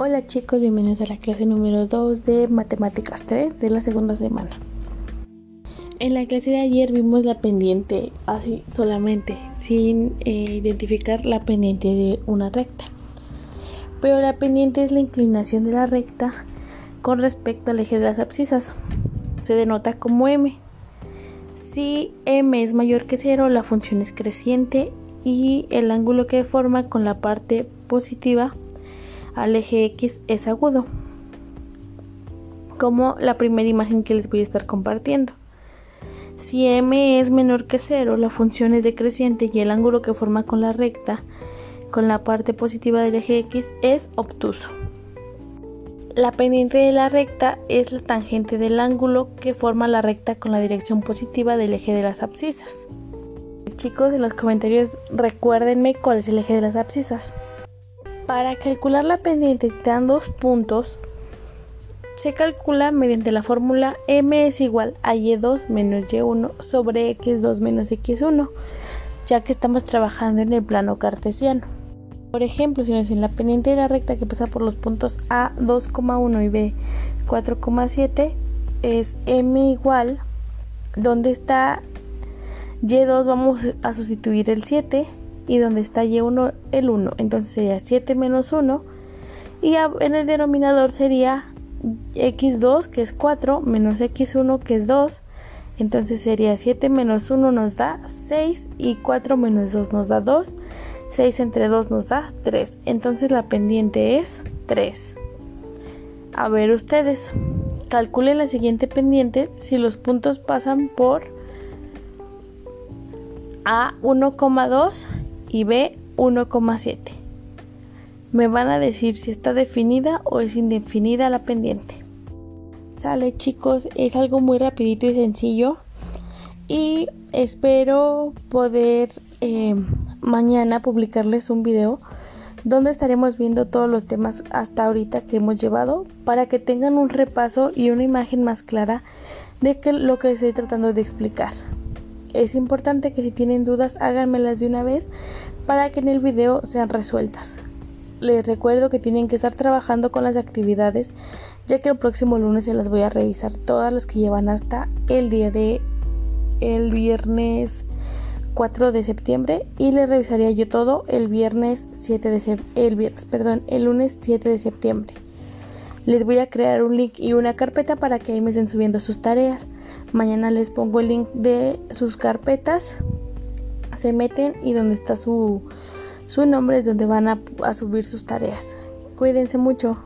Hola chicos, bienvenidos a la clase número 2 de Matemáticas 3 de la segunda semana. En la clase de ayer vimos la pendiente así solamente, sin eh, identificar la pendiente de una recta. Pero la pendiente es la inclinación de la recta con respecto al eje de las abscisas. Se denota como m. Si m es mayor que 0, la función es creciente y el ángulo que forma con la parte positiva al eje X es agudo, como la primera imagen que les voy a estar compartiendo. Si m es menor que 0, la función es decreciente y el ángulo que forma con la recta con la parte positiva del eje X es obtuso. La pendiente de la recta es la tangente del ángulo que forma la recta con la dirección positiva del eje de las abscisas. Chicos, en los comentarios recuérdenme cuál es el eje de las abscisas. Para calcular la pendiente si te dan dos puntos, se calcula mediante la fórmula m es igual a y2 menos y1 sobre x2 menos x1, ya que estamos trabajando en el plano cartesiano. Por ejemplo, si nos dicen la pendiente de la recta que pasa por los puntos A 2,1 y B 4,7 es m igual, donde está y2 vamos a sustituir el 7 y donde está y1 el 1. Entonces sería 7 menos 1 y en el denominador sería x2 que es 4 menos x1 que es 2. Entonces sería 7 menos 1 nos da 6 y 4 menos 2 nos da 2. 6 entre 2 nos da 3. Entonces la pendiente es 3. A ver ustedes, calculen la siguiente pendiente si los puntos pasan por A 1,2 y B 1,7. Me van a decir si está definida o es indefinida la pendiente. Sale chicos, es algo muy rapidito y sencillo. Y espero poder eh, mañana publicarles un video donde estaremos viendo todos los temas hasta ahorita que hemos llevado para que tengan un repaso y una imagen más clara de lo que estoy tratando de explicar. Es importante que si tienen dudas háganmelas de una vez para que en el video sean resueltas. Les recuerdo que tienen que estar trabajando con las actividades ya que el próximo lunes se las voy a revisar todas las que llevan hasta el día de el viernes 4 de septiembre y les revisaría yo todo el viernes 7 de el viernes, perdón, el lunes 7 de septiembre. Les voy a crear un link y una carpeta para que ahí me estén subiendo sus tareas. Mañana les pongo el link de sus carpetas. Se meten y donde está su, su nombre es donde van a, a subir sus tareas. Cuídense mucho.